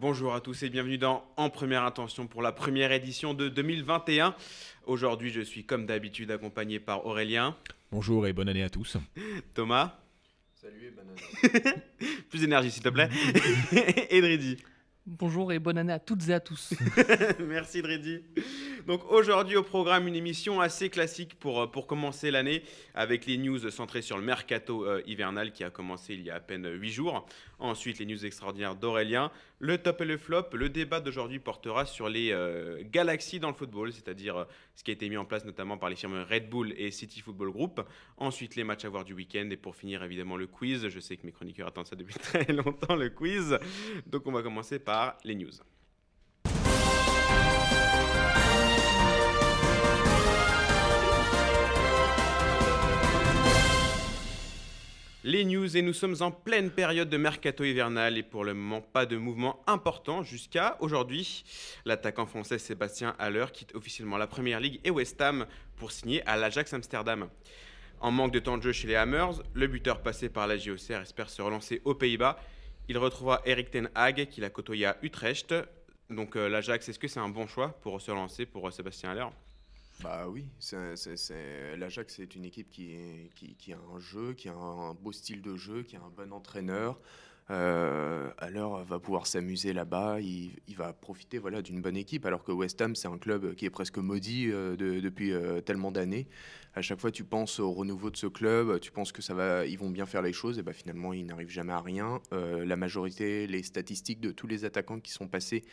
Bonjour à tous et bienvenue dans En Première Intention pour la première édition de 2021. Aujourd'hui, je suis comme d'habitude accompagné par Aurélien. Bonjour et bonne année à tous. Thomas. Salut et bonne année. Plus d'énergie s'il te plaît. et Dridi. Bonjour et bonne année à toutes et à tous. Merci Dredi. Donc aujourd'hui au programme une émission assez classique pour, euh, pour commencer l'année avec les news centrées sur le mercato euh, hivernal qui a commencé il y a à peine 8 jours. Ensuite les news extraordinaires d'Aurélien, le top et le flop. Le débat d'aujourd'hui portera sur les euh, galaxies dans le football, c'est-à-dire ce qui a été mis en place notamment par les firmes Red Bull et City Football Group. Ensuite les matchs à voir du week-end et pour finir évidemment le quiz. Je sais que mes chroniqueurs attendent ça depuis très longtemps le quiz. Donc on va commencer par les news. Les news et nous sommes en pleine période de mercato hivernal et pour le moment pas de mouvement important jusqu'à aujourd'hui. L'attaquant français Sébastien Haller quitte officiellement la Première Ligue et West Ham pour signer à l'Ajax Amsterdam. En manque de temps de jeu chez les Hammers, le buteur passé par la JOCR espère se relancer aux Pays-Bas. Il retrouvera Eric Ten Hag qu'il a côtoyé à Utrecht. Donc euh, l'Ajax, est-ce que c'est un bon choix pour se relancer pour euh, Sébastien Haller? Bah oui, l'Ajax c'est une équipe qui, a un jeu, qui a un beau style de jeu, qui a un bon entraîneur. Euh, alors va pouvoir s'amuser là-bas, il, va profiter voilà d'une bonne équipe. Alors que West Ham c'est un club qui est presque maudit euh, de, depuis euh, tellement d'années. À chaque fois tu penses au renouveau de ce club, tu penses que ça va, ils vont bien faire les choses, et ben finalement ils n'arrivent jamais à rien. La majorité, les statistiques de tous les attaquants qui sont passés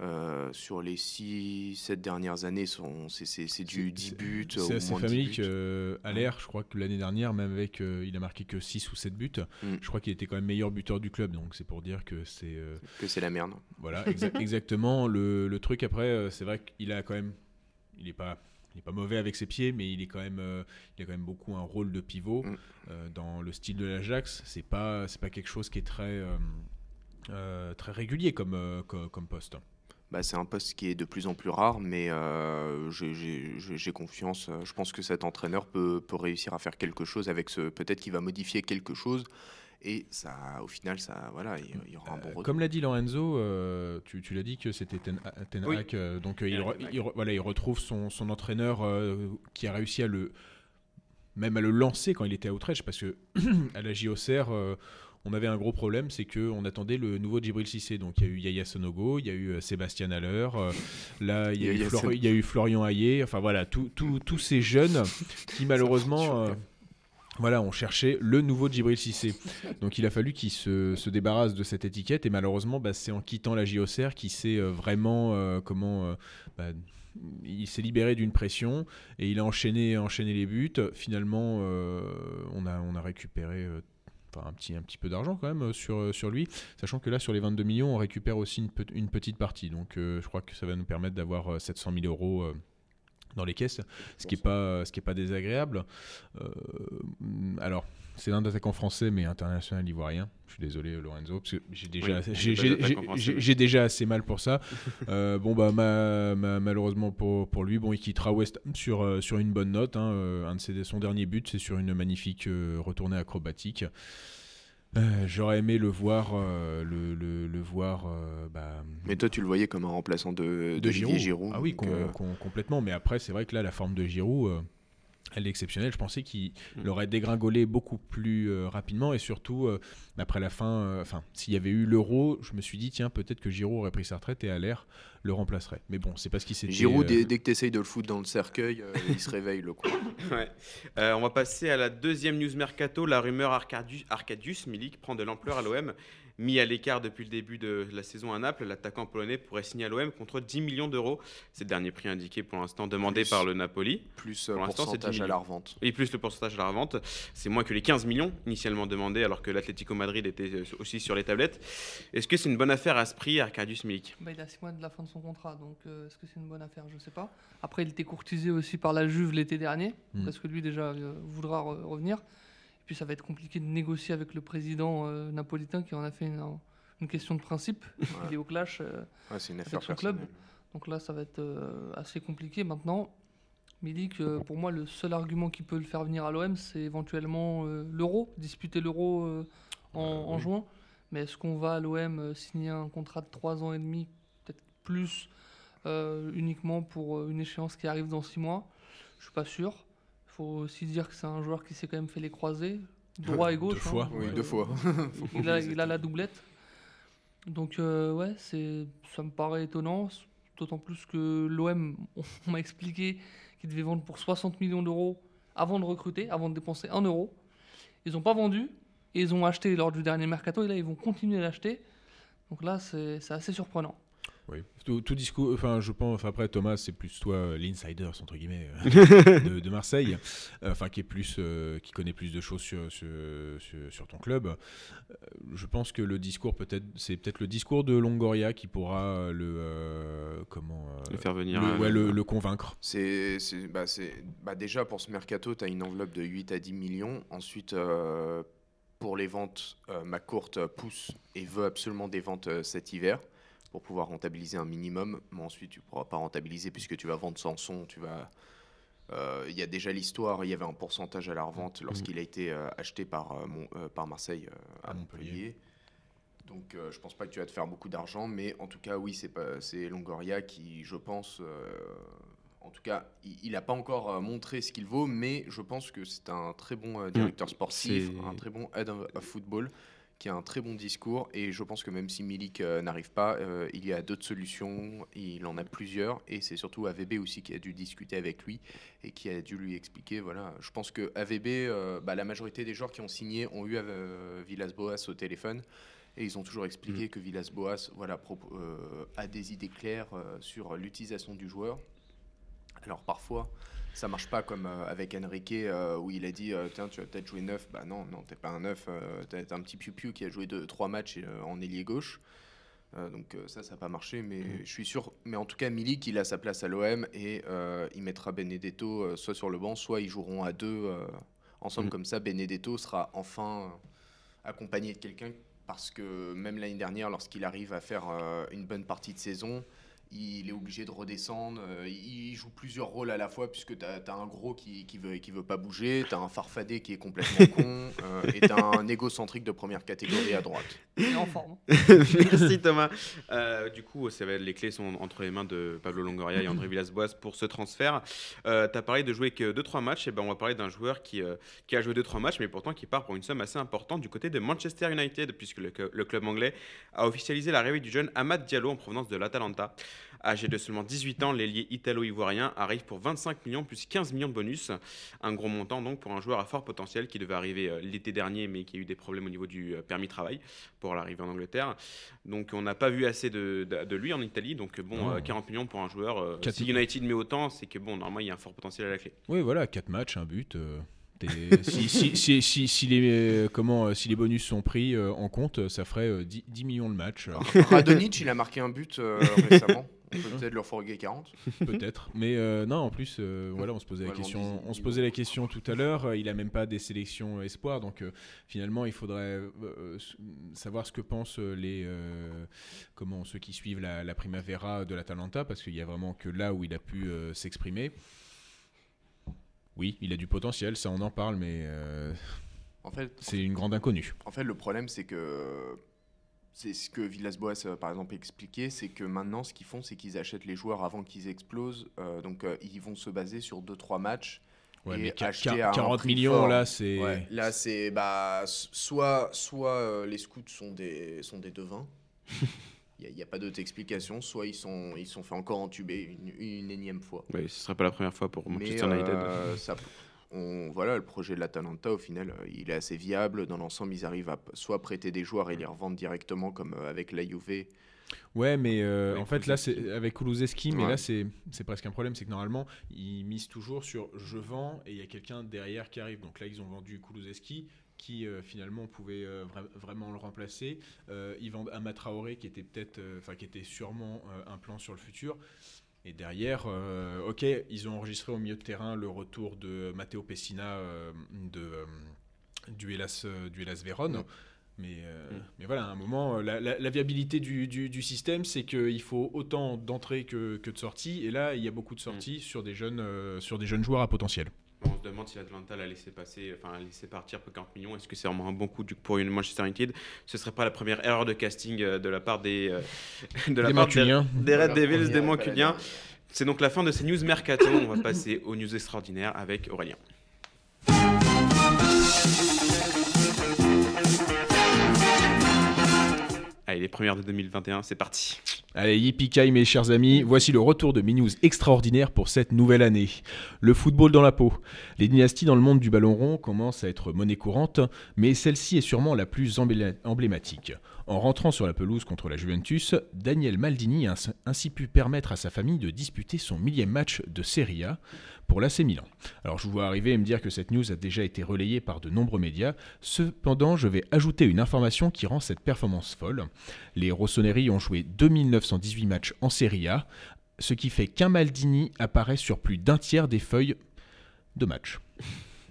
euh, sur les 6-7 dernières années, c'est du 10 buts. C'est assez familier euh, à l'air, je crois que l'année dernière, même avec, euh, il a marqué que 6 ou 7 buts, mm. je crois qu'il était quand même meilleur buteur du club, donc c'est pour dire que c'est... que c'est la merde. Voilà, exactement. Le, le, truc après, c'est vrai qu'il a quand même... Il n'est pas... Il n'est pas mauvais avec ses pieds, mais il est quand même, il a quand même beaucoup un rôle de pivot mm. dans le style de l'Ajax. C'est pas, c'est pas quelque chose qui est très, très régulier comme, comme, comme poste. Bah, c'est un poste qui est de plus en plus rare, mais euh, j'ai confiance. Je pense que cet entraîneur peut, peut, réussir à faire quelque chose avec ce. Peut-être qu'il va modifier quelque chose. Et ça, au final, ça, voilà, il, y aura un bon euh, retour. Comme l'a dit Lorenzo, euh, tu, tu l'as dit que c'était Ten, Hag, donc il, il, voilà, il retrouve son, son entraîneur qui a réussi à le, même à le lancer quand il était à Utrecht, parce que à la JOCR, on avait un gros problème, c'est qu'on attendait le nouveau Djibril Cissé. Donc il y a eu Yaya Sonogo, il y a eu euh, Sébastien Haller, euh, là il y, a eu Florian Hayé, enfin voilà, tous ces jeunes qui malheureusement... Euh, voilà, on cherchait le nouveau Djibril Cissé. Donc il a fallu qu'il se, débarrasse de cette étiquette et malheureusement, bah, c'est en quittant la JOCR qu'il s'est vraiment comment bah, il s'est libéré d'une pression et il a enchaîné, enchaîné les buts. Finalement, on, a, on a récupéré un petit, un petit peu d'argent quand même euh, sur, euh, sur lui, sachant que là sur les 22 millions on récupère aussi une, une petite partie, donc euh, je crois que ça va nous permettre d'avoir 700 000 euros dans les caisses, ce qui n'est pas, ce qui est pas désagréable. alors c'est un attaquant français, mais international ivoirien. Je suis désolé, Lorenzo, parce que j'ai déjà, j'ai, déjà assez mal pour ça. euh, bon, bah, malheureusement pour, pour lui, bon, il quittera West sur, euh, sur une bonne note. Hein. Euh, un de ses, son dernier but, c'est sur une magnifique retournée acrobatique. J'aurais aimé le voir, le, le, voir. Bah, mais toi, tu le voyais comme un remplaçant de, de, Giroud. Ah oui, complètement. Mais après, c'est vrai que là, la forme de Giroud elle est exceptionnelle. Je pensais qu'il mm. aurait dégringolé beaucoup plus euh, rapidement et surtout euh, après la fin, euh, enfin s'il y avait eu l'euro, je me suis dit tiens peut-être que Giroud aurait pris sa retraite et à l'air le remplacerait. Mais bon, c'est pas ce qui s'est Giroud dès, dès, que tu essayes de le foutre dans le cercueil, il se réveille le coup. Ouais. on va passer à la deuxième news mercato. La rumeur Arcadius, Arcadius Milik prend de l'ampleur à l'OM mis à l'écart depuis le début de la saison à Naples, l'attaquant polonais pourrait signer à l'OM contre 10 millions d'euros. C'est le dernier prix indiqué pour l'instant demandé par le Napoli. Plus le pourcentage à la revente. Et plus le pourcentage à la revente. C'est moins que les 15 millions initialement demandés alors que l'Atlético Madrid était euh, aussi sur les tablettes. Est-ce que c'est une bonne affaire à ce prix, Arcadius Milik? Bah, Il a 6 mois de la fin de son contrat, donc euh, est-ce que c'est une bonne affaire? Je ne sais pas. Après, il était courtisé aussi par la Juve l'été dernier, hmm. parce que lui déjà euh, voudra revenir. Et puis ça va être compliqué de négocier avec le président napolitain qui en a fait une, une question de principe. Il est au clash euh, une affaire avec son club. Donc là, ça va être euh, assez compliqué. Maintenant, Milik, que pour moi, le seul argument qui peut le faire venir à l'OM, c'est éventuellement euh, l'euro, disputer l'euro en, juin. Mais est-ce qu'on va à l'OM signer un contrat de 3 ans et demi, peut-être plus, uniquement pour une échéance qui arrive dans 6 mois? Je suis pas sûr. Il faut aussi dire que c'est un joueur qui s'est quand même fait les croisés, droit et gauche. Deux fois. oui, deux fois. il, a, il a la doublette. Donc ouais, c'est, ça me paraît étonnant. D'autant plus que l'OM, on m'a expliqué qu'ils devaient vendre pour 60 millions d'euros avant de recruter, avant de dépenser 1 euro. Ils n'ont pas vendu et ils ont acheté lors du dernier mercato et là ils vont continuer à l'acheter. Donc là c'est assez surprenant. Oui, tout, discours, enfin je pense, enfin, après Thomas c'est plus toi euh, l'insider entre guillemets euh, de, Marseille, euh, enfin qui est plus, qui connaît plus de choses sur, sur, ton club. je pense que le discours peut-être, c'est peut-être le discours de Longoria qui pourra le comment le faire venir, le, ouais, le, convaincre. C'est, bah, bah, déjà pour ce mercato tu as une enveloppe de 8 à 10 millions. Ensuite pour les ventes, ma courte pousse et veut absolument des ventes cet hiver pour pouvoir rentabiliser un minimum. Mais ensuite, tu ne pourras pas rentabiliser puisque tu vas vendre sans son. Tu vas. Euh, il y a déjà l'histoire. Il y avait un pourcentage à la revente mmh. lorsqu'il a été euh, acheté par, euh, par Marseille à, Montpellier. Donc, je pense pas que tu vas te faire beaucoup d'argent, mais en tout cas, oui, c'est pas, c'est Longoria qui, je pense, en tout cas, il n'a pas encore montré ce qu'il vaut, mais je pense que c'est un très bon directeur mmh. sportif, un très bon head of football qui a un très bon discours. Et je pense que même si Milik euh, n'arrive pas, euh, il y a d'autres solutions. Il en a plusieurs. Et c'est surtout AVB aussi qui a dû discuter avec lui et qui a dû lui expliquer. Voilà, je pense que AVB, euh, bah, la majorité des joueurs qui ont signé ont eu Villas-Boas au téléphone. Et ils ont toujours expliqué mm. que Villas-Boas voilà, a des idées claires sur l'utilisation du joueur. Alors parfois, ça marche pas comme euh, avec Enrique euh, où il a dit euh, tiens tu vas peut-être jouer neuf bah non non t'es pas un neuf t'es un petit piou-piou qui a joué deux trois matchs en ailier gauche donc ça ça n'a pas marché mais mm. je suis sûr mais en tout cas Milik il a sa place à l'OM et il mettra Benedetto soit sur le banc soit ils joueront à deux ensemble mm. comme ça Benedetto sera enfin accompagné de quelqu'un parce que même l'année dernière lorsqu'il arrive à faire une bonne partie de saison il est obligé de redescendre. Euh, il joue plusieurs rôles à la fois, puisque tu as, un gros qui, qui, veut, qui veut pas bouger, tu as un farfadé qui est complètement con, euh, et tu as un égocentrique de première catégorie à droite. Il en forme. Merci Thomas. Euh, du coup, ça va, les clés sont entre les mains de Pablo Longoria et André Villas-Boas pour ce transfert. tu as parlé de jouer que 2-3 matchs, et ben on va parler d'un joueur qui, qui a joué 2-3 matchs, mais pourtant qui part pour une somme assez importante du côté de Manchester United, puisque le, le club anglais a officialisé l'arrivée du jeune Ahmad Diallo en provenance de l'Atalanta. Âgé de seulement 18 ans, l'ailier italo-ivoirien arrive pour 25 millions plus 15 millions de bonus. Un gros montant donc pour un joueur à fort potentiel qui devait arriver euh, l'été dernier mais qui a eu des problèmes au niveau du euh, permis de travail pour l'arrivée en Angleterre. Donc on n'a pas vu assez de, lui en Italie. Donc bon, 40 millions pour un joueur. si United met autant, c'est que bon, normalement il y a un fort potentiel à la clé. Oui, voilà, 4 matchs, un but. Si, si, si, les, comment, si les bonus sont pris en compte, ça ferait 10, 10 millions de matchs. Radonic, il a marqué un but récemment. Peut-être leur fourguer 40. Peut-être. Mais euh, non, en plus, euh, voilà, on se posait la question. On se posait la question tout à l'heure. Il a même pas des sélections espoirs, donc euh, finalement, il faudrait savoir ce que pensent les comment ceux qui suivent la, la Primavera de l'Atalanta, parce qu'il y a vraiment que là où il a pu s'exprimer. Oui, il a du potentiel, ça on en parle, mais en fait, c'est une grande inconnue. En fait, le problème, c'est que c'est ce que Villas-Boas, euh, par exemple, expliquait, c'est que maintenant, ce qu'ils font, c'est qu'ils achètent les joueurs avant qu'ils explosent. Euh, donc, euh, ils vont se baser sur 2-3 matchs. Ouais, mais 40 millions, là, c'est. là, c'est. Bah, soit soit les scouts sont des, sont des devins. Il n'y a, pas d'autre explication. Soit ils sont, ils sont fait encore entuber une, une énième fois. Oui, ce ne serait pas la première fois pour Manchester United. ça, voilà, le projet de l'Atalanta, au final, euh, il est assez viable. Dans l'ensemble, ils arrivent à soit prêter des joueurs et les revendre directement, comme euh, avec la Juve. Ouais, mais euh, en fait, là, c'est avec Kulusevski, mais là, c'est presque un problème. C'est que normalement, ils misent toujours sur je vends et il y a quelqu'un derrière qui arrive. Donc là, ils ont vendu Kulusevski qui finalement pouvait vraiment le remplacer. ils vendent Amatraoré qui était peut-être, enfin qui était sûrement un plan sur le futur. Et derrière, euh, ok, ils ont enregistré au milieu de terrain le retour de Matteo Pessina euh, de, euh, du, Hellas, du Hellas Vérone. Mais, mais voilà, à un moment, la, viabilité du, du, système, c'est qu'il faut autant d'entrées que, que, de sorties. Et là, il y a beaucoup de sorties mm. sur, des jeunes, sur des jeunes joueurs à potentiel. On se demande si l'Atlanta l'a laissé passer, enfin laissé partir pour 40 millions. Est-ce que c'est vraiment un bon coup pour une Manchester United? Ce serait pas la première erreur de casting de la part des de la des part des, Red Devils, des Manculiens. C'est donc la fin de ces news mercato. On va passer aux news extraordinaires avec Aurélien. Allez, les premières de 2021, c'est parti. Allez, yippee mes chers amis, voici le retour de mes news extraordinaires pour cette nouvelle année. Le football dans la peau. Les dynasties dans le monde du ballon rond commencent à être monnaie courante, mais celle-ci est sûrement la plus emblématique. En rentrant sur la pelouse contre la Juventus, Daniel Maldini a ainsi pu permettre à sa famille de disputer son millième match de Serie A pour l'AC Milan. Alors je vous vois arriver et me dire que cette news a déjà été relayée par de nombreux médias, cependant je vais ajouter une information qui rend cette performance folle. Les Rossoneri ont joué 2918 matchs en Serie A, ce qui fait qu'un Maldini apparaît sur plus d'un tiers des feuilles de match.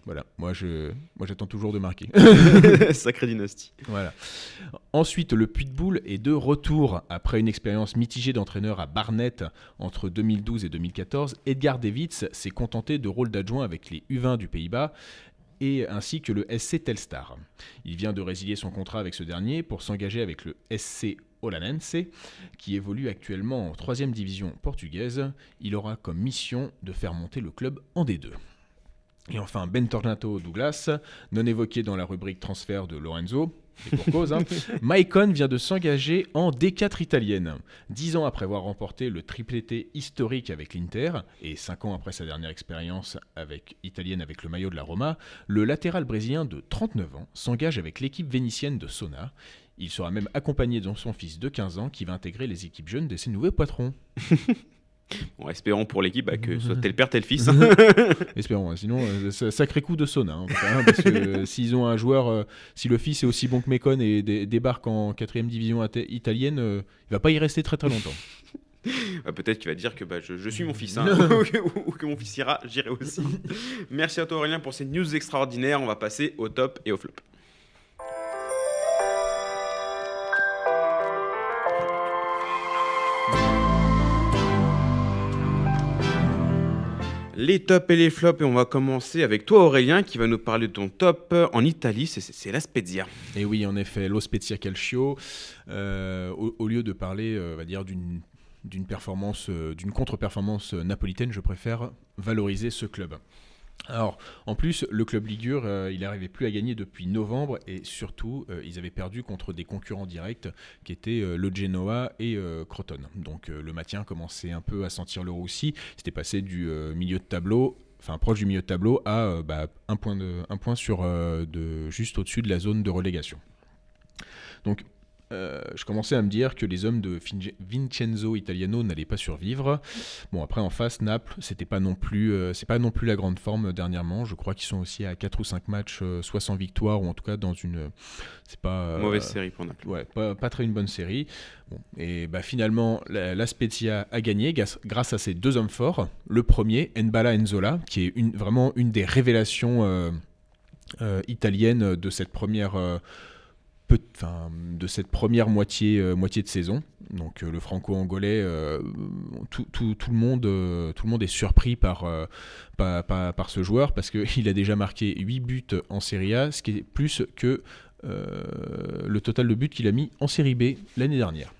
Voilà, moi je, moi j'attends toujours de marquer. Sacré dynastie. Voilà. Ensuite, le Pitbull est de retour après une expérience mitigée d'entraîneur à Barnet entre 2012 et 2014. Edgar Davids s'est contenté de rôle d'adjoint avec les U20 du Pays-Bas et ainsi que le SC Telstar. Il vient de résilier son contrat avec ce dernier pour s'engager avec le SC Olanense, qui évolue actuellement en 3 division portugaise. Il aura comme mission de faire monter le club en D2. Et enfin, Ben Tornato Douglas, non évoqué dans la rubrique transfert de Lorenzo, et pour cause, hein. Maicon vient de s'engager en D4 italienne. Dix ans après avoir remporté le triplété historique avec l'Inter, et cinq ans après sa dernière expérience avec, italienne avec le maillot de la Roma, le latéral brésilien de 39 ans s'engage avec l'équipe vénitienne de Sona. Il sera même accompagné de son fils de 15 ans qui va intégrer les équipes jeunes de ses nouveaux patrons. Bon, espérons pour l'équipe bah, que ce soit tel père, tel fils. espérons, hein. sinon, euh, sacré coup de sauna. Hein, hein, parce que euh, s'ils ont un joueur, euh, si le fils est aussi bon que Mekon et débarque en 4 division italienne, il va pas y rester très très longtemps. Bah, peut-être qu'il va dire que bah, je, suis mon fils, ou, que mon fils ira, j'irai aussi. Merci à toi Aurélien pour ces news extraordinaires. On va passer au top et au flop. Les tops et les flops. Et on va commencer avec toi, Aurélien, qui va nous parler de ton top en Italie. C'est la Spezia. Et oui, en effet, lo Spezia Calcio. Euh, au, lieu de parler, euh, d'une d'une performance, euh, d'une contre-performance napolitaine, je préfère valoriser ce club. Alors, en plus, le club Ligure, euh, il n'arrivait plus à gagner depuis novembre et surtout, euh, ils avaient perdu contre des concurrents directs qui étaient euh, le Genoa et Croton. Donc, le maintien commençait un peu à sentir le roussi. C'était passé du milieu de tableau enfin proche du milieu de tableau à bah, un point sur juste au-dessus de la zone de relégation. Donc euh, je commençais à me dire que les hommes de Vincenzo Italiano n'allaient pas survivre. Bon, après en face, Naples, c'était pas non plus, euh, c'est pas non plus la grande forme dernièrement. Je crois qu'ils sont aussi à 4 ou 5 matchs, euh, soit sans victoire ou en tout cas dans une, c'est pas mauvaise série pour Naples. Ouais, pas, pas, très une bonne série. Bon, et bah finalement, la, Spezia a gagné grâce à ces deux hommes forts. Le premier, Nbala Enzola, qui est une, vraiment une des révélations italiennes de cette première de cette première moitié, euh, de saison. Donc euh, le franco-angolais, euh, tout, le monde, est surpris par, ce joueur parce qu'il a déjà marqué 8 buts en Serie A, ce qui est plus que le total de buts qu'il a mis en Série B l'année dernière.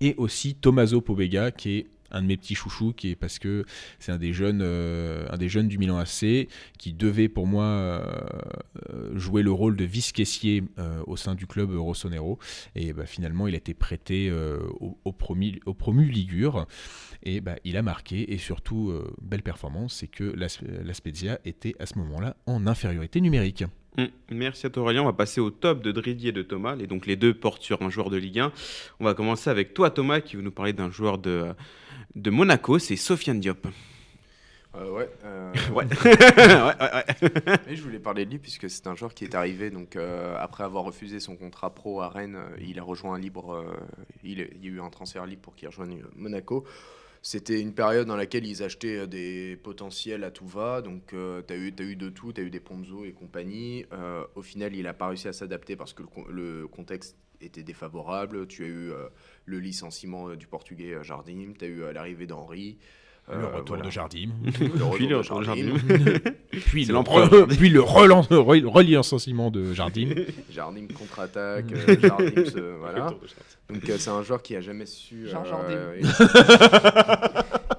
Et aussi Tommaso Pobega qui est un de mes petits chouchous qui est parce que c'est un des jeunes euh, un des jeunes du Milan AC qui devait pour moi euh, jouer le rôle de vice-caissier euh, au sein du club Rossonero et bah, finalement il a été prêté au, promu, au promu Ligure et bah, il a marqué et surtout belle performance c'est que la, Spezia était à ce moment-là en infériorité numérique. Mm. Merci à toi. On va passer au top de Dridier et de Thomas. Et donc les deux portent sur un joueur de Ligue 1. On va commencer avec toi Thomas qui veut nous parler d'un joueur de, de Monaco, c'est Sofiane Diop. Euh, ouais, euh... ouais. je voulais parler de lui puisque c'est un joueur qui est arrivé donc euh, après avoir refusé son contrat pro à Rennes, euh, il a rejoint un libre, il, il, y a eu un transfert libre pour qu'il rejoigne Monaco. C'était une période dans laquelle ils achetaient des potentiels à tout va. Donc, tu as, eu, as eu de tout. Tu as eu des Ponzo et compagnie. Au final, il n'a pas réussi à s'adapter parce que le, contexte était défavorable. Tu as eu le licenciement du portugais Jardim. Tu as eu l'arrivée d'Henri. le retour de Jardim. Puis le retour de Jardim. puis, le puis le relicenciement de Jardim. Jardim contre-attaque. Jardim voilà. Donc c'est un joueur qui a jamais su.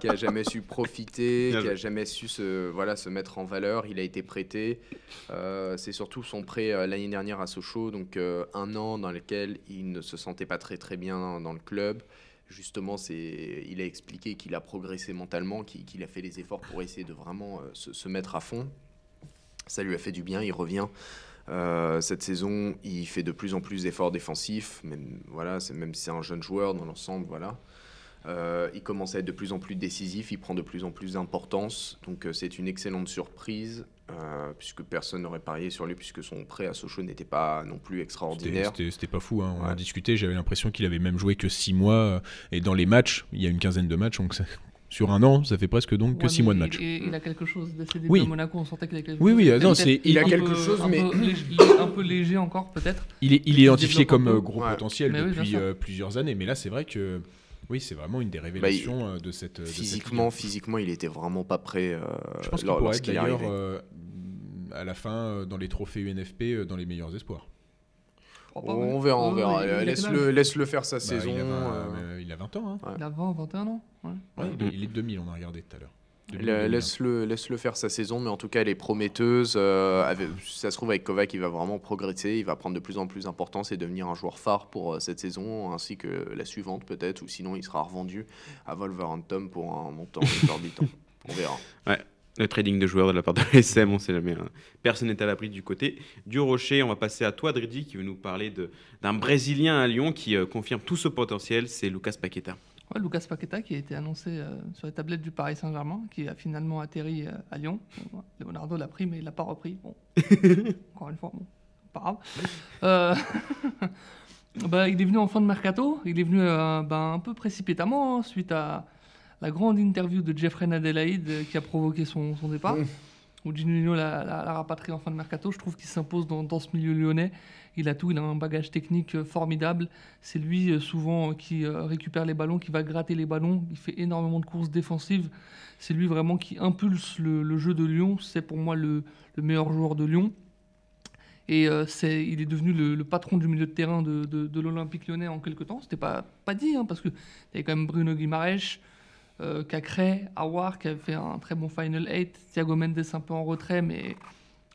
qui a jamais su profiter, qui a jamais su se, voilà, se mettre en valeur. Il a été prêté. Euh, c'est surtout son prêt euh, l'année dernière à Sochaux, donc euh, un an dans lequel il ne se sentait pas très très bien dans le club. Justement, c'est, il a expliqué qu'il a progressé mentalement, qu'il, a fait les efforts pour essayer de vraiment se, se, mettre à fond. Ça lui a fait du bien. Il revient. cette saison, il fait de plus en plus d'efforts défensifs, même, voilà, c'est, même si c'est un jeune joueur dans l'ensemble. Voilà. Euh, il commence à être de plus en plus décisif, il prend de plus en plus d'importance. Donc euh, c'est une excellente surprise, euh, puisque personne n'aurait parié sur lui, puisque son prêt à Sochaux n'était pas non plus extraordinaire. C'était pas fou, hein. on a discuté, j'avais l'impression qu'il avait même joué que 6 mois, et dans les matchs, il y a une quinzaine de matchs, donc sur un an, ça fait presque donc que 6 mois de match. Il, a quelque chose d'assez oui. Monaco, on sentait qu'il a quelque oui, chose. Oui, non, c'est il, a quelque chose, un mais peu, un peu léger encore peut-être. Il est, il est identifié comme gros potentiel depuis plusieurs années, mais là c'est vrai que oui, c'est vraiment une des bah, révélations euh, de cette. Physiquement, physiquement, il était vraiment pas prêt. Euh, Je pense qu'il pourrait être d'ailleurs euh, à la fin dans les trophées UNFP dans les meilleurs espoirs. on verra, on verra. Laisse-le laisse -le faire sa bah, saison. Il a 20, ans. Hein. Il a 20, 21 ans. il est 2000, on a regardé tout à l'heure. Laisse-le laisse -le faire sa saison, mais en tout cas, elle est prometteuse. Euh, ça se trouve, avec Kovac, il va vraiment progresser. Il va prendre de plus en plus d'importance et devenir un joueur phare pour euh, cette saison, ainsi que la suivante, peut-être. Ou sinon, il sera revendu à Wolverhampton pour un montant exorbitant. On verra. Ouais. Le trading de joueurs de la part de l'SM, on sait jamais. Hein. Personne n'est à l'abri du côté du Rocher. On va passer à toi, Dridi, qui veut nous parler d'un Brésilien à Lyon qui euh, confirme tout ce potentiel. C'est Lucas Paqueta. Lucas Paqueta qui a été annoncé euh, sur les tablettes du Paris Saint-Germain, qui a finalement atterri euh, à Lyon. Leonardo l'a pris, mais il l'a pas repris. Bon. Encore une fois, bon, pas grave. Euh, bah, il est venu en fin de mercato. Il est venu bah, un peu précipitamment hein, suite à la grande interview de Jeffrey Nadelaide qui a provoqué son, son départ. Où Gino l'a, rapatrié en fin de mercato. Je trouve qu'il s'impose dans, ce milieu lyonnais. Il a tout, il a un bagage technique euh, formidable. C'est lui euh, souvent euh, qui récupère les ballons, qui va gratter les ballons. Il fait énormément de courses défensives. C'est lui vraiment qui impulse le, jeu de Lyon. C'est pour moi le, meilleur joueur de Lyon. Et c'est, il est devenu le, patron du milieu de terrain de, l'Olympique lyonnais en quelque temps. C'était pas, pas dit, hein, parce qu'il y avait quand même Bruno Guimaraes, euh, Cacré, Awar, qui avait fait un très bon Final 8, Thiago Mendes un peu en retrait, mais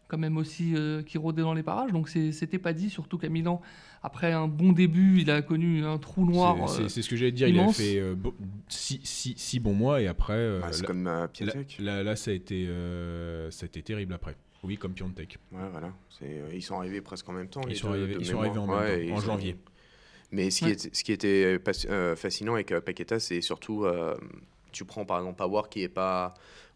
quand même aussi euh, qui rôdait dans les parages. Donc c'était pas dit, surtout qu'à Milan, après un bon début, il a connu un trou noir. C'est ce que j'allais dire. Il a fait euh, six, six, bons mois et après. Bah, c'est comme Piatek. Là, là, ça a été ça a été terrible après. Oui, comme Piontek. Ouais, voilà. ils sont arrivés presque en même temps. Ils, sont, arrivés, ils sont arrivés en, même temps, en janvier. Mais ce qui, est, ce qui était fascinant avec Paqueta, c'est surtout, tu prends par exemple Power qui est pas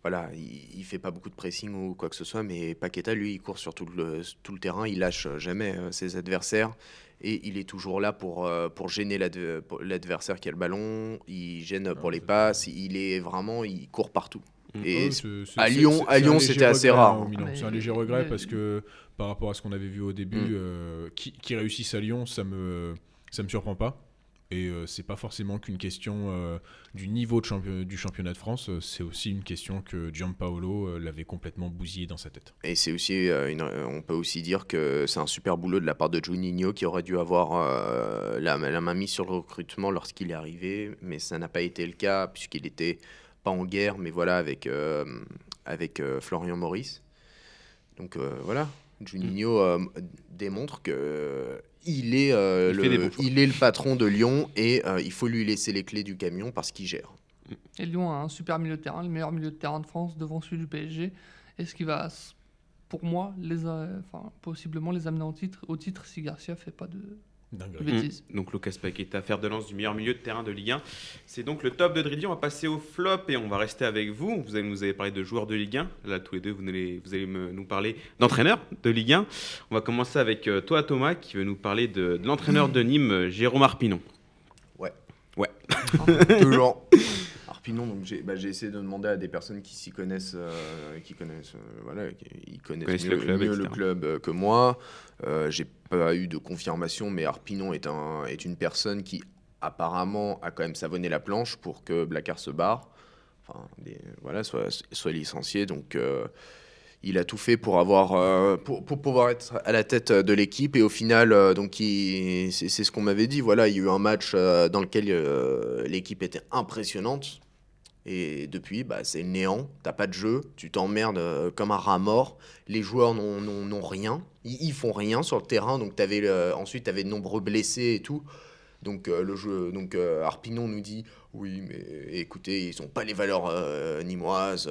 voilà, il, fait pas beaucoup de pressing ou quoi que ce soit, mais Paqueta, lui, il court sur tout le, tout le terrain, il lâche jamais euh, ses adversaires et il est toujours là pour, euh, pour gêner l'adversaire qui a le ballon, il gêne pour les passes, il est vraiment, il court partout. Mm. Et à Lyon, à Lyon, c'était assez rare. Hein, c'est un léger regret parce que par rapport à ce qu'on avait vu au début, mm. euh, qui, qui réussisse à Lyon, ça me ça me surprend pas. Et euh, c'est pas forcément qu'une question euh, du niveau du championnat de France, euh, c'est aussi une question que Gianpaolo l'avait complètement bousillé dans sa tête. Et c'est aussi, on peut aussi dire que c'est un super boulot de la part de Juninho qui aurait dû avoir la, la, main mise sur le recrutement lorsqu'il est arrivé, mais ça n'a pas été le cas puisqu'il était pas en guerre, mais voilà avec avec Florian Maurice. Donc voilà, Juninho démontre que il est, euh, le, il est le patron de Lyon et euh, il faut lui laisser les clés du camion parce qu'il gère. Et Lyon a un super milieu de terrain, le meilleur milieu de terrain de France devant celui du PSG. Est-ce qu'il va, pour moi, les, enfin, possiblement les amener au titre, au titre si Garcia fait pas de, Mmh. Donc Lucas Paqueta, faire de lance du meilleur milieu de terrain de Ligue 1. C'est donc le top de Dridi. On va passer au flop et on va rester avec vous. Vous allez nous avez parlé de joueurs de Ligue 1. Là, tous les deux, vous allez, vous allez nous parler d'entraîneurs de Ligue 1. On va commencer avec euh, toi, Thomas, qui veut nous parler de, l'entraîneur de Nîmes, Jérôme Arpinon. Ouais. Ouais. Toujours. Arpinon, donc j'ai bah, essayé de demander à des personnes qui s'y connaissent, euh, qui connaissent, voilà, qui, connaissent, mieux, le club, que moi. j'ai pas eu de confirmation, mais Arpinon est, un, est une personne qui apparemment a quand même savonné la planche pour que Blacard se barre. enfin, voilà, soit, soit licencié. Donc, il a tout fait pour avoir pour, pour, pouvoir être à la tête de l'équipe et au final donc c'est ce qu'on m'avait dit voilà il y a eu un match dans lequel l'équipe était impressionnante et depuis, bah, c'est néant. T'as pas de jeu, tu t'emmerdes euh, comme un rat mort. Les joueurs n'ont rien. Ils, font rien sur le terrain. Donc avais ensuite, tu avais de nombreux blessés et tout. Donc, euh, le jeu, donc euh, Arpinon nous dit Oui, mais écoutez, ils n'ont pas les valeurs nimoises.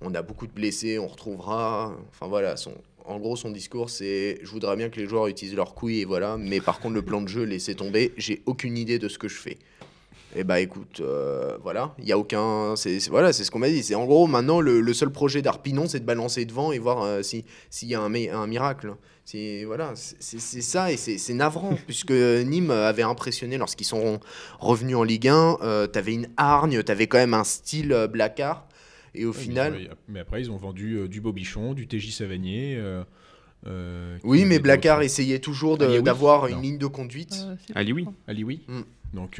on a beaucoup de blessés, on retrouvera. Enfin voilà, son, en gros, son discours, c'est Je voudrais bien que les joueurs utilisent leurs couilles et voilà. Mais par contre, le plan de jeu, laissez tomber. J'ai aucune idée de ce que je fais. Et eh bah écoute, euh, voilà, il y a aucun. C'est, voilà, c'est ce qu'on m'a dit. C'est en gros maintenant le, seul projet d'Arpinon, c'est de balancer devant et voir euh, si s'il y a un, un miracle. C'est voilà, c'est, ça et c'est, navrant puisque Nîmes avait impressionné lorsqu'ils sont revenus en Ligue 1. Euh, t'avais une hargne, t'avais quand même un style Blacard. Et au final. Mais, après, ils ont vendu du Bobichon, du TJ Savanier. oui, mais Blacard essayait toujours d'avoir une ligne de conduite. Ali, oui. Ali, oui. Mm.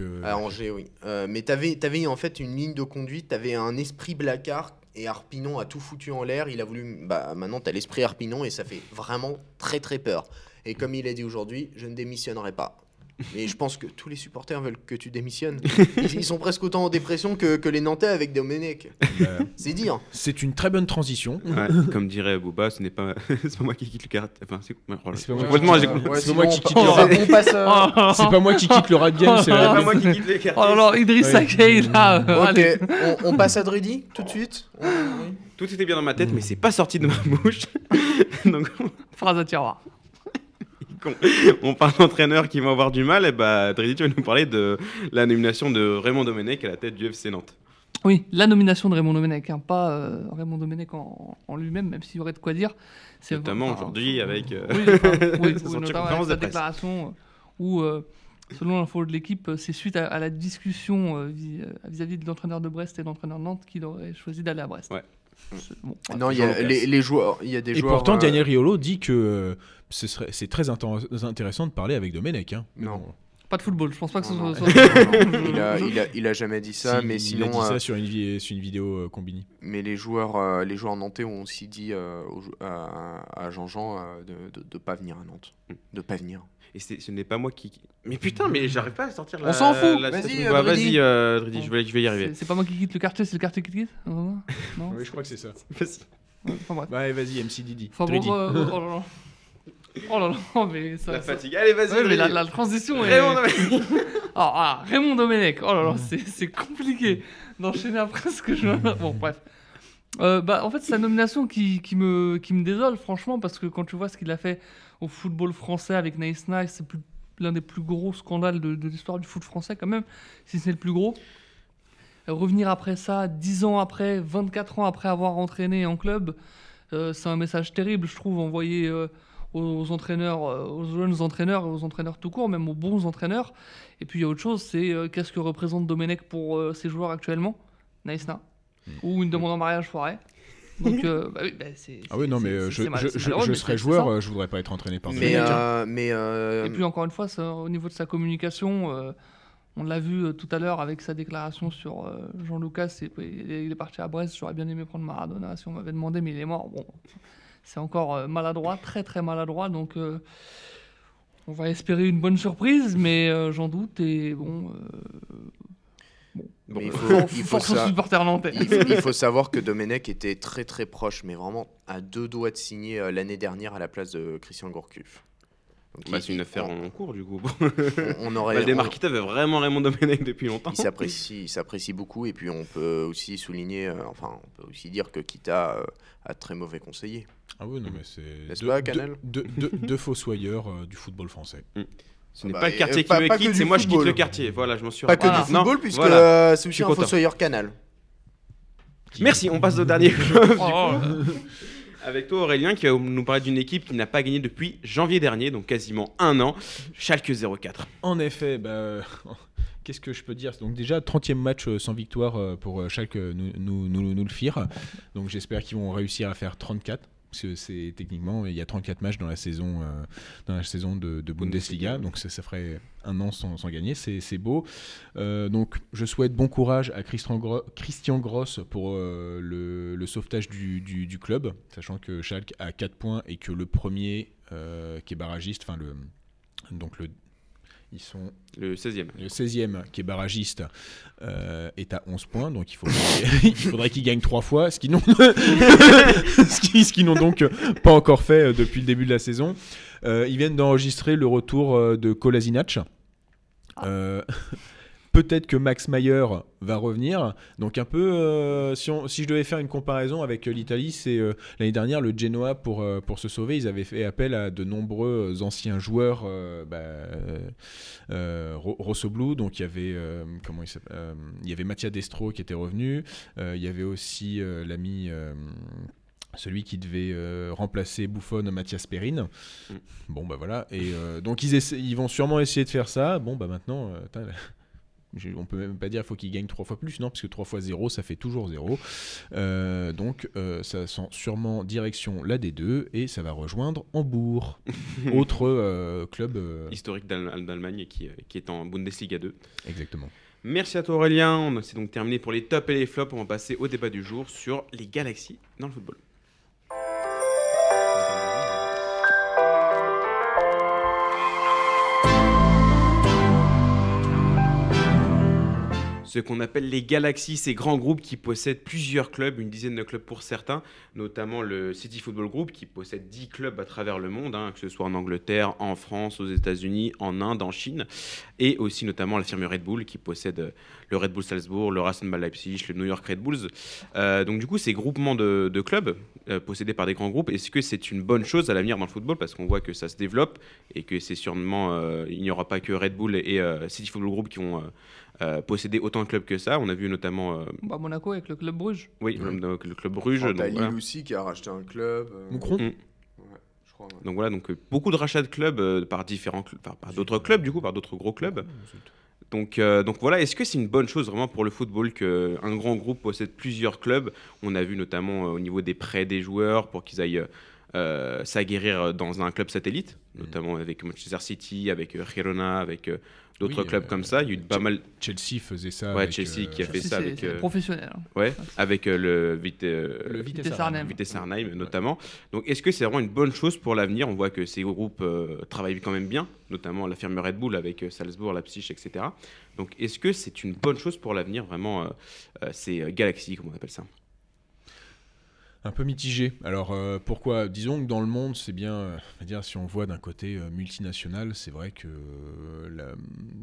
Euh, À oui. Euh, mais tu avais, en fait une ligne de conduite, tu un esprit Blacard et Arpinon a tout foutu en l'air. Il a voulu. Bah, maintenant, tu as l'esprit Arpinon et ça fait vraiment très très peur. Et comme il a dit aujourd'hui, je ne démissionnerai pas. Mais je pense que tous les supporters veulent que tu démissionnes. Ils, sont presque autant en dépression que, que les Nantais avec Domenech. Bah, c'est dire. C'est une très bonne transition. comme dirait Bouba, ce n'est pas, pas moi qui quitte le caractère. Enfin, c'est pas moi, qui moi qui quitte le C'est pas moi qui quitte le rap game, c'est pas moi qui quitte les cartes. Oh alors, Idriss Sakei, là. Ok, on, passe à Drudy tout de suite. Tout était bien dans ma tête, mais c'est pas sorti de ma bouche. Donc... Phrase à tiroir on parle d'entraîneurs qui vont avoir du mal, et bah, tu vas nous parler de la nomination de Raymond Domenech à la tête du FC Nantes. Oui, la nomination de Raymond Domenech, hein, pas euh, Raymond Domenech en, lui-même, même s'il y aurait de quoi dire. Notamment aujourd'hui avec, euh, oui, notamment sa déclaration euh, où, selon l'info de l'équipe, c'est suite à, la discussion vis-à-vis de l'entraîneur de Brest et de l'entraîneur de Nantes qu'il aurait choisi d'aller à Brest. Non, il y a les, joueurs, il y a des et pourtant, Daniel Riolo dit que c'est très intéressant de parler avec Domenech. Hein. Non. Pas de football, je pense pas que ce soit. il, a, il, a, il, a, jamais dit ça, mais sinon. Il a dit ça euh, sur, une, sur une vidéo euh, combinée. Mais les joueurs, euh, les joueurs nantais ont aussi dit à Jean-Jean de ne pas venir à Nantes. Mm. De pas venir. Et ce n'est pas moi qui. Mais putain, mais j'arrive pas à sortir la. On s'en fout Vas-y, bah, vas-y, je, vais, je vais y arriver. C'est pas moi qui quitte le quartier, c'est le quartier qui quitte Non Oui, je crois que c'est ça. Vas-y. Enfin, bref. Ouais, vas-y, MC Didi. Enfin, bon, oh, Oh là là, mais ça. La fatigue. Allez, vas-y. la, transition est. Raymond Domenech. Ah, ah, Raymond Domenech. Oh là là, c'est compliqué d'enchaîner après ce que je. Bon, bref. Euh, bah, en fait, c'est la nomination qui, qui, me, qui me désole, franchement, parce que quand tu vois ce qu'il a fait au football français avec Nice Nice, c'est l'un des plus gros scandales de, de l'histoire du foot français, quand même, si c'est le plus gros. revenir après ça, 10 ans après, 24 ans après avoir entraîné en club, euh, c'est un message terrible, je trouve, envoyé. Euh, aux entraîneurs, euh, aux jeunes entraîneurs, aux entraîneurs tout court, même aux bons entraîneurs. Et puis il y a autre chose, c'est euh, qu'est-ce que représente Domenech pour euh, ses joueurs actuellement? Naïsna? Hmm. Ou une demande en mariage foirée. Donc, bah oui, bah, c'est, ah oui, non, mais je, je, serais joueur, je voudrais pas être entraîné par mais, mais Et puis encore une fois, au niveau de sa communication, on l'a vu tout à l'heure avec sa déclaration sur Jean Lucas, il est parti à Brest, j'aurais bien aimé prendre Maradona si on m'avait demandé, mais il est mort. Bon, c'est encore euh, maladroit, très très maladroit. Donc euh, on va espérer une bonne surprise, mais euh, j'en doute. Et bon. il, faut, il, faut il, faut, savoir que Domenech était très très proche, mais vraiment à deux doigts de signer l'année dernière à la place de Christian Gourcuff. Bah, c'est une affaire en cours du coup. on, aurait. Valdemar veut vraiment Raymond Domenech depuis longtemps. Il s'apprécie, s'apprécie beaucoup et puis on peut aussi souligner, enfin on peut aussi dire que Kita a très mauvais conseiller. Ah oui, non, mais c'est. N'est-ce pas, Canal Deux, deux, deux fossoyeurs euh, du football français. Mm. Ce n'est bah, pas le quartier qui me quitte, c'est moi je quitte le quartier. Voilà, je m'en suis Pas que du football, puisque euh, c'est aussi un fossoyeur Canal. Merci, on passe au dernier oh. Avec toi Aurélien qui va nous parler d'une équipe qui n'a pas gagné depuis janvier dernier, donc quasiment un an, Schalke 04. En effet, bah, qu'est-ce que je peux dire? Donc déjà, 30e match euh, sans victoire pour Schalke nous, nous, nous, nous le firent. Donc j'espère qu'ils vont réussir à faire 34 c'est techniquement, il y a 34 matchs dans la saison, dans la saison de, Bundesliga, donc ça, ça, ferait un an sans, gagner, c'est beau. donc je souhaite bon courage à Christian, Christian Gross pour le, sauvetage du, du, club, sachant que Schalke a 4 points et que le premier qui est barragiste, enfin le donc le ils sont le 16e. Le 16e, qui est barragiste, euh, est à 11 points. Donc il faudrait, il faudrait qu'ils gagnent 3 fois, ce qu'ils n'ont ce n'ont donc pas encore fait euh, depuis le début de la saison. Euh, ils viennent d'enregistrer le retour de Kolasinac. Ah peut-être que Max Mayer va revenir. Donc un peu, euh, si, si, je devais faire une comparaison avec l'Italie, c'est euh, l'année dernière le Genoa pour, euh, pour se sauver, ils avaient fait appel à de nombreux anciens joueurs, bah, Rosso Blue, donc il y avait comment il, il y avait Mattia Destro qui était revenu, il y avait aussi l'ami celui qui devait remplacer Buffon, Mathias Perrine. Mm. Bon, bah voilà. Et donc, ils, ils vont sûrement essayer de faire ça. Bon, bah maintenant, on peut même pas dire qu'il faut qu'il gagne trois fois plus, non, parce que 3 fois 0, ça fait toujours 0. Euh, donc euh, ça sent sûrement direction la D2 et ça va rejoindre Hambourg, autre euh, club historique d'Allemagne qui, qui, est en Bundesliga 2. Exactement. Merci à toi Aurélien, c'est donc terminé pour les tops et les flops, on va passer au débat du jour sur les galaxies dans le football. Ce qu'on appelle les galaxies, ces grands groupes qui possèdent plusieurs clubs, une dizaine de clubs pour certains, notamment le City Football Group qui possède 10 clubs à travers le monde, hein, que ce soit en Angleterre, en France, aux États-Unis, en Inde, en Chine, et aussi notamment la firme Red Bull qui possède le Red Bull Salzbourg, le Rasenball Leipzig, le New York Red Bulls. Euh, donc du coup, ces groupements de, clubs euh, possédés par des grands groupes, est-ce que c'est une bonne chose à l'avenir dans le football? Parce qu'on voit que ça se développe et que c'est sûrement euh, il n'y aura pas que Red Bull et City Football Group qui ont euh, posséder autant de clubs que ça. On a vu notamment. Euh, bah, Monaco avec le club Bruges. Oui, le, club Bruges. Donc, voilà. aussi qui a racheté un club. Euh, Moucron. Mm. Donc voilà, donc beaucoup de rachats de clubs par différents, par, par d'autres clubs du coup, par d'autres gros clubs. Donc, donc voilà, est-ce que c'est une bonne chose vraiment pour le football qu'un grand groupe possède plusieurs clubs? On a vu notamment au niveau des prêts des joueurs pour qu'ils aillent s'aguerrir dans un club satellite, mm. notamment avec Manchester City, avec Girona, avec d'autres clubs euh, comme ça. Il y a eu pas mal. Chelsea faisait ça. Ouais, Chelsea qui a euh, fait ça avec. Euh, professionnel. Hein. Ouais, avec le, Vite, le Vitesse Arnhem, Vitesse Arnhem notamment. Donc, est-ce que c'est vraiment une bonne chose pour l'avenir? On voit que ces groupes travaillent quand même bien, notamment la firme Red Bull avec Salzbourg, Leipzig, etc. Donc, est-ce que c'est une bonne chose pour l'avenir, vraiment, ces galaxies, comme on appelle ça? Un peu mitigé. Alors euh, pourquoi Disons que dans le monde, c'est bien, euh, dire, si on voit d'un côté euh, multinational, c'est vrai que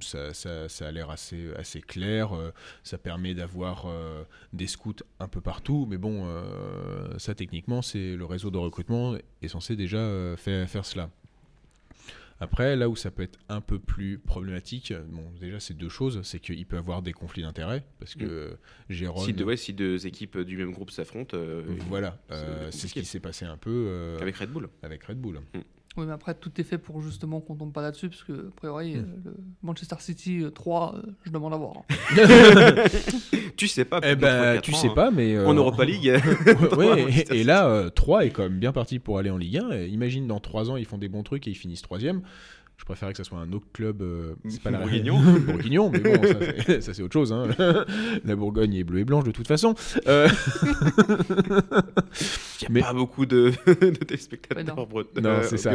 ça, a l'air assez, clair. ça permet d'avoir des scouts un peu partout, mais bon, ça techniquement, c'est le réseau de recrutement est censé déjà faire cela. Après, là où ça peut être un peu plus problématique, bon, déjà, c'est deux choses. C'est qu'il peut avoir des conflits d'intérêts, parce que mm. Jérôme... Si deux, si deux équipes du même groupe s'affrontent... Euh, voilà, euh, c'est ce qui s'est passé un peu... Euh, avec Red Bull. Avec Red Bull. Mm. Oui, mais après, tout est fait pour justement qu'on tombe pas là-dessus, parce que, a priori, hmm. euh, le Manchester City 3, euh, euh, je demande à voir. Hein. tu sais pas. Eh ben, tu sais hein. pas, mais. En Europa League. ouais, et, là, 3 est quand même bien parti pour aller en Ligue 1. imagine, dans 3 ans, ils font des bons trucs et ils finissent 3 je préférerais que ce soit un autre club. Euh, c'est pas la Bourguignon. Bourguignon, mais bon, ça, c'est autre chose. Hein. la Bourgogne est bleue et blanche de toute façon. Euh, Il n'y a pas beaucoup de, de téléspectateurs non. non c'est ça.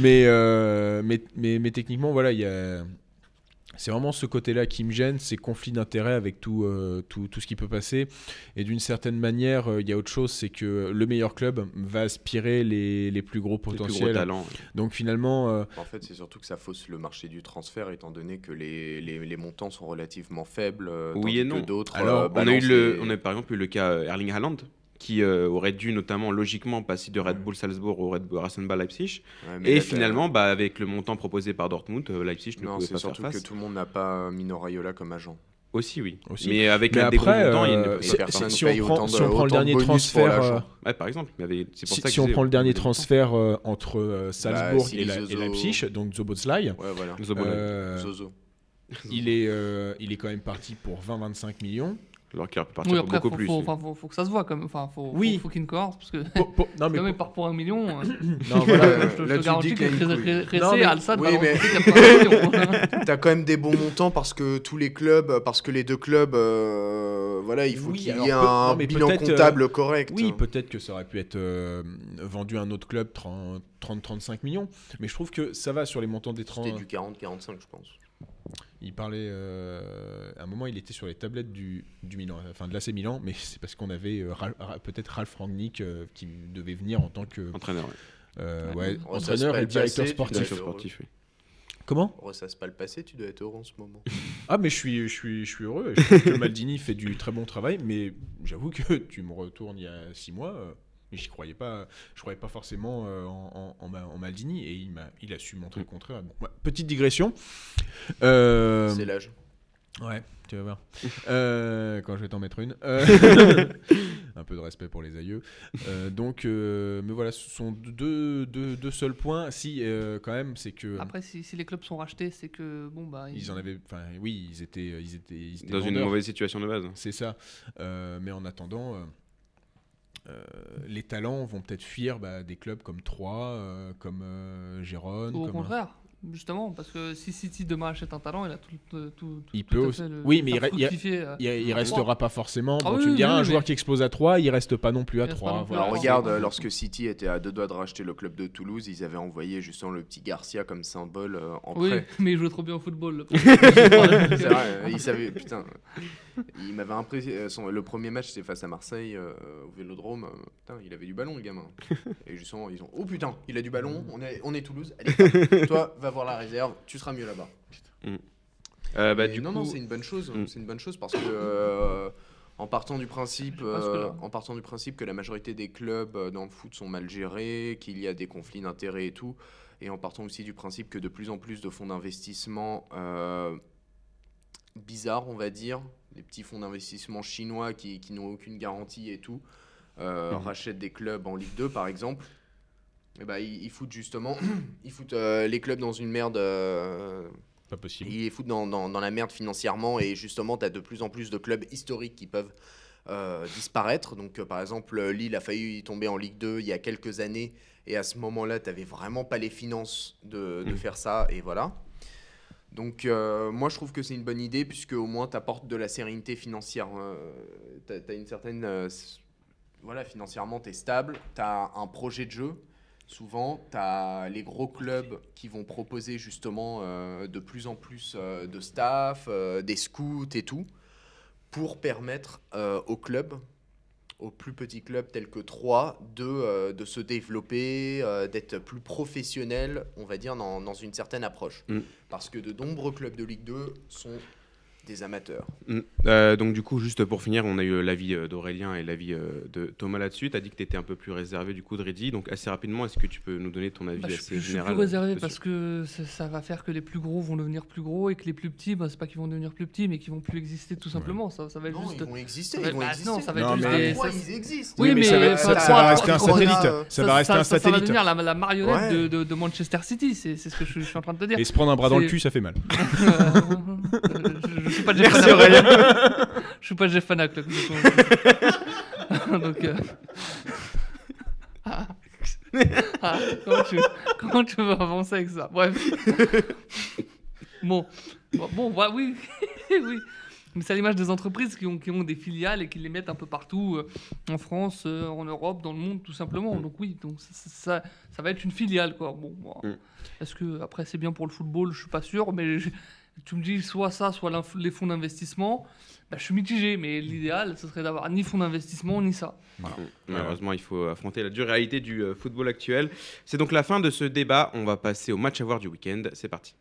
Mais, euh, mais, mais, mais, techniquement, voilà, il y a c'est vraiment ce côté-là qui me gêne, ces conflits d'intérêts avec tout, euh, tout, tout, ce qui peut passer. Et d'une certaine manière, euh, il y a autre chose, c'est que le meilleur club va aspirer les, les plus gros potentiels. Les talents. Donc finalement... Euh, en fait, c'est surtout que ça fausse le marché du transfert, étant donné que les, les, les montants sont relativement faibles. oui et non. d'autres... Alors, on, a eu le, on a par exemple eu le cas Erling Haaland, qui euh, aurait dû notamment logiquement passer de Red Bull Salzbourg au Red Bull Rasenball Leipzig. et finalement, bah, avec le montant proposé par Dortmund, euh, Leipzig ne pouvait pas faire face. c'est surtout que tout le monde n'a pas Mino Raiola comme agent. Aussi, oui. Mais avec un après, montant, il y a une... si, on prend, si on prend le dernier transfert, ouais, par exemple, pour si, ça que si on prend le dernier transfert euh, entre Salzbourg bah, et, la, et, Leipzig, donc Zobotzlai, ouais, voilà. Zozo. il est, il est quand même parti pour 20-25 millions. Alors qu'il aurait pu partir Oui, pour après, beaucoup faut, plus. faut, enfin, faut, faut que ça se voit quand même. Enfin, faut, Oui. faut, faut qu'il y ait une cohérence parce que Pour- pour- non, mais quand même, il pour- part pour un million. euh, non, voilà, je te, je là, te garantis dis que qu'il y a une couille. Ressé, Non, mais- Al-Sad oui, mais- lancer 80 millions. T'as quand même des bons montants parce que tous les clubs, parce que les deux clubs, euh, voilà, il faut Oui, qu'il y ait un non, bilan euh, comptable correct. Oui, peut-être que ça aurait pu être euh, vendu à un autre club 30-35 millions. Mais je trouve que ça va sur les montants des 30. C'était du 40-45, je pense. Il parlait. euh, à un moment, il était sur les tablettes du, du Milan, enfin de l'AC Milan, mais c'est parce qu'on avait euh, Ra- Ra- peut-être Ralph Rangnick euh, qui devait venir en tant que Entraîneur, ouais. Ouais. ouais, Oh, ça, c'est entraîneur et directeur passé, sportif. oui. Comment Oh, ça c'est pas le passé, tu dois être heureux en ce moment. Ah, mais je suis, je suis, je suis heureux. et Je trouve que Maldini fait du très bon travail, mais j'avoue que tu me retournes il y a six mois. Et j'y croyais pas, je croyais pas forcément euh, en, en- en Ma- en Maldini et il, m'a, il a su montrer le contraire. Bon, ouais, petite digression. Euh, C'est l'âge. Ouais, tu vas voir. Euh, quand je vais t'en mettre une. Euh, un peu de respect pour les aïeux. Euh, donc, euh, mais voilà, ce sont deux, deux, deux seuls points. Si, euh, quand même, c'est que. Après, si, si les clubs sont rachetés, c'est que bon bah Ils en avaient. Enfin, oui, ils étaient. Ils étaient, ils étaient Dans une mauvaise situation de base. C'est ça. Euh, mais en attendant, euh, euh, les talents vont peut-être fuir bah, des clubs comme Troyes, euh, comme euh, Gérone. Ou au comme, contraire, justement, parce que si City demain achète un talent, il a tout, tout, tout, Il tout peut aussi- le- oui, mais il re- il euh, restera Troyes. pas forcément. Ah Bon, oui, tu me oui, diras, oui, un joueur qui explose à 3, il reste pas non plus à Il reste pas 3. non plus Alors Ah, regarde, euh, lorsque City était à deux doigts de racheter le club de Toulouse, ils avaient envoyé justement le petit Garcia comme symbole euh, en Oui, prêt. mais il jouait trop bien au football. le vrai, euh, il savait, putain. Il m'avait impressionné. euh, son- Le premier match, c'était face à Marseille, euh, au vélodrome. euh, putain, il avait du ballon, le gamin. Et justement, ils ont. Oh putain, il a du ballon, on est, on est Toulouse. Allez, toi, va voir la réserve, tu seras mieux là-bas. Euh, bah, du non, coup, non, c'est une bonne chose. Mm. C'est une bonne chose parce que. euh, En partant, du principe, euh, en partant du principe que la majorité des clubs dans le foot sont mal gérés, qu'il y a des conflits d'intérêts et tout, et en partant aussi du principe que de plus en plus de fonds d'investissement euh, bizarres, on va dire, des petits fonds d'investissement chinois qui, qui n'ont aucune garantie et tout, euh, Mhm. rachètent des clubs en Ligue 2 par exemple, et ben ils, ils foutent justement ils foutent euh, les clubs dans une merde euh, Pas possible. ils les foutent dans, dans- dans la merde financièrement et justement, tu as de plus en plus de clubs historiques qui peuvent euh, disparaître. Donc, par exemple, Lille a failli y tomber en Ligue 2 il y a quelques années et à ce moment-là, tu n'avais vraiment pas les finances de, de Mhm. faire ça et voilà. Donc, euh, moi, je trouve que c'est une bonne idée puisque au moins, tu apportes de la sérénité financière. tu as, une certaine. euh, voilà, financièrement, tu es stable, tu as un projet de jeu. Souvent, tu as les gros clubs qui vont proposer justement euh, de plus en plus euh, de staff, euh, des scouts et tout, pour permettre euh, aux clubs, aux plus petits clubs tels que Troyes, de, euh, de se développer, euh, d'être plus professionnels, on va dire, dans, dans une certaine approche. Mm. Parce que de nombreux clubs de Ligue 2 sont des amateurs. Mm. Euh, donc du coup, juste pour finir, on a eu l'avis euh, d'Aurélien et l'avis euh, de Thomas là-dessus. Tu as dit que tu étais un peu plus réservé du coup de Reddy. Donc assez rapidement, est-ce que tu peux nous donner ton avis Bah, je, assez je suis général plus réservé parce que ça, ça va faire que les plus gros vont devenir plus gros et que les plus petits, bah, c'est pas qu'ils vont devenir plus petits, mais qu'ils vont plus exister tout simplement. Ça, ça va être Non, juste. ils vont exister, ça va ils vont bah, exister. non, ça va être Non, juste mais des- Troyes, ça- ils existent. Oui, mais ça va, enfin, ça- ça Troyes- va rester un satellite. Ça, va rester un ça va satellite. devenir la, la marionnette Ouais. de, de- de Manchester City, c'est ce que je, je suis en train de te dire. Et se prendre un bras dans le cul, ça fait mal. je, suis pas Jeff Merci, Fanac. je suis pas Jeff Fanac. là, Donc. euh, ah. Ah, comment, tu, comment tu veux avancer avec ça? Bref. Bon, bon, bon, bah, oui, oui. Mais c'est à l'image des entreprises qui ont, qui ont des filiales et qui les mettent un peu partout, euh, en France, euh, en Europe, dans le monde, tout simplement. Donc oui, donc ça, ça, ça- ça va être une filiale, quoi. Bon, bon. Mm. Est-ce que après c'est bien pour le football? Je suis pas sûr, mais tu me dis soit ça, soit les fonds d'investissement. Bah, je suis mitigé, mais l'idéal, ce serait d'avoir ni fonds d'investissement ni ça. Mm. Malheureusement, il faut affronter la dure réalité du euh, football actuel. C'est donc la fin de ce débat. On va passer au match à voir du week-end. C'est parti.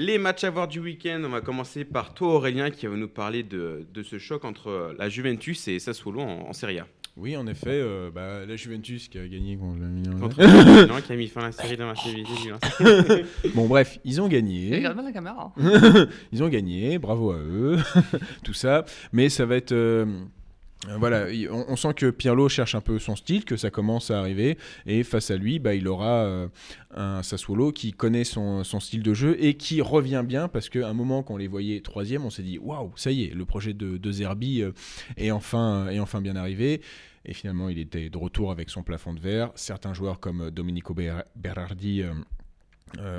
Les matchs à voir du week-end, on va commencer par toi Aurélien qui va nous parler de, de ce choc entre la Juventus et Sassuolo en, en Serie A. Oui, en effet, euh, bah, la Juventus qui a gagné contre le Milan. Contre le Milan qui a mis fin à la série d'invincibilité du Milan. Bon, bref, ils ont gagné. Regarde bien la caméra. hein. Ils ont gagné, bravo à eux, tout ça. Mais ça va être. Euh, voilà, on, sent que Pirlo cherche un peu son style, que ça commence à arriver, et face à lui, bah, il aura euh, un Sassuolo qui connaît son, style de jeu et qui revient bien, parce qu'à un moment, quand on les voyait troisième, on s'est dit waouh, ça y est, le projet de, Zerbi euh, est, enfin, est enfin bien arrivé. Et finalement, il était de retour avec son plafond de verre. Certains joueurs comme Domenico Berardi euh,